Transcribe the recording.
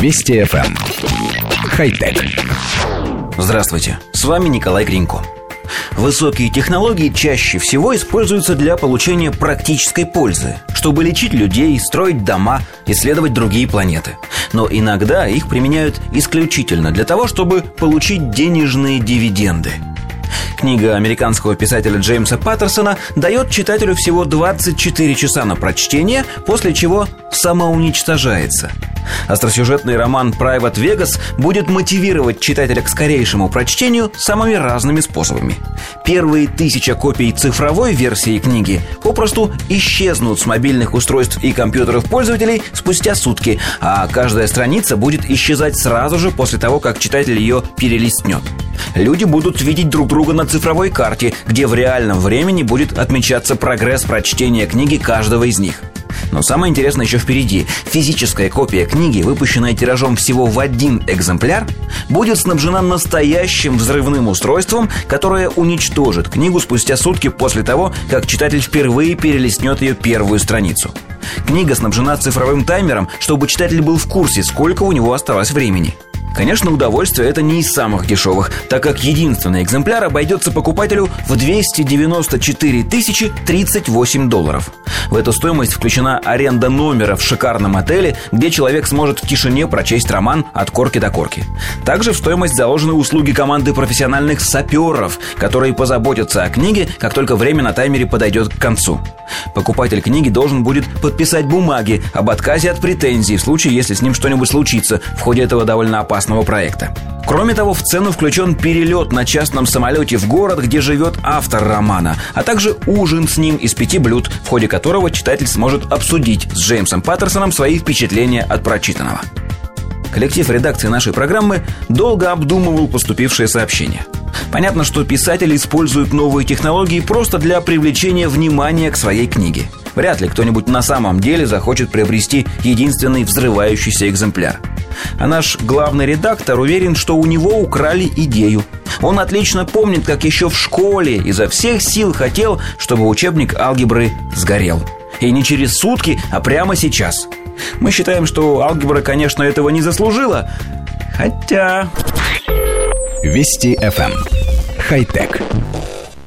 Вести FM. Эм. Хай-тек. Здравствуйте, с вами Николай Гринько. Высокие технологии чаще всего используются для получения практической пользы, чтобы лечить людей, строить дома, исследовать другие планеты. Но иногда их применяют исключительно для того, чтобы получить денежные дивиденды – Книга американского писателя Джеймса Паттерсона дает читателю всего 24 часа на прочтение, после чего самоуничтожается. Остросюжетный роман «Private Vegas» будет мотивировать читателя к скорейшему прочтению самыми разными способами. Первые тысяча копий цифровой версии книги попросту исчезнут с мобильных устройств и компьютеров пользователей спустя сутки, а каждая страница будет исчезать сразу же после того, как читатель ее перелистнет. Люди будут видеть друг друга на цифровой карте, где в реальном времени будет отмечаться прогресс прочтения книги каждого из них. Но самое интересное еще впереди. Физическая копия книги, выпущенная тиражом всего в один экземпляр, будет снабжена настоящим взрывным устройством, которое уничтожит книгу спустя сутки после того, как читатель впервые перелистнет ее первую страницу. Книга снабжена цифровым таймером, чтобы читатель был в курсе, сколько у него осталось времени – Конечно, удовольствие это не из самых дешевых, так как единственный экземпляр обойдется покупателю в 294 тысячи 38 долларов. В эту стоимость включена аренда номера в шикарном отеле, где человек сможет в тишине прочесть роман от корки до корки. Также в стоимость заложены услуги команды профессиональных саперов, которые позаботятся о книге, как только время на таймере подойдет к концу. Покупатель книги должен будет подписать бумаги об отказе от претензий в случае, если с ним что-нибудь случится в ходе этого довольно опасного проекта. Кроме того, в цену включен перелет на частном самолете в город, где живет автор романа, а также ужин с ним из пяти блюд, в ходе которого читатель сможет обсудить с Джеймсом Паттерсоном свои впечатления от прочитанного. Коллектив редакции нашей программы долго обдумывал поступившее сообщение – Понятно, что писатель использует новые технологии просто для привлечения внимания к своей книге. Вряд ли кто-нибудь на самом деле захочет приобрести единственный взрывающийся экземпляр. А наш главный редактор уверен, что у него украли идею. Он отлично помнит, как еще в школе изо всех сил хотел, чтобы учебник алгебры сгорел. И не через сутки, а прямо сейчас. Мы считаем, что алгебра, конечно, этого не заслужила. Хотя... Вести FM. Эм. Хай-тек.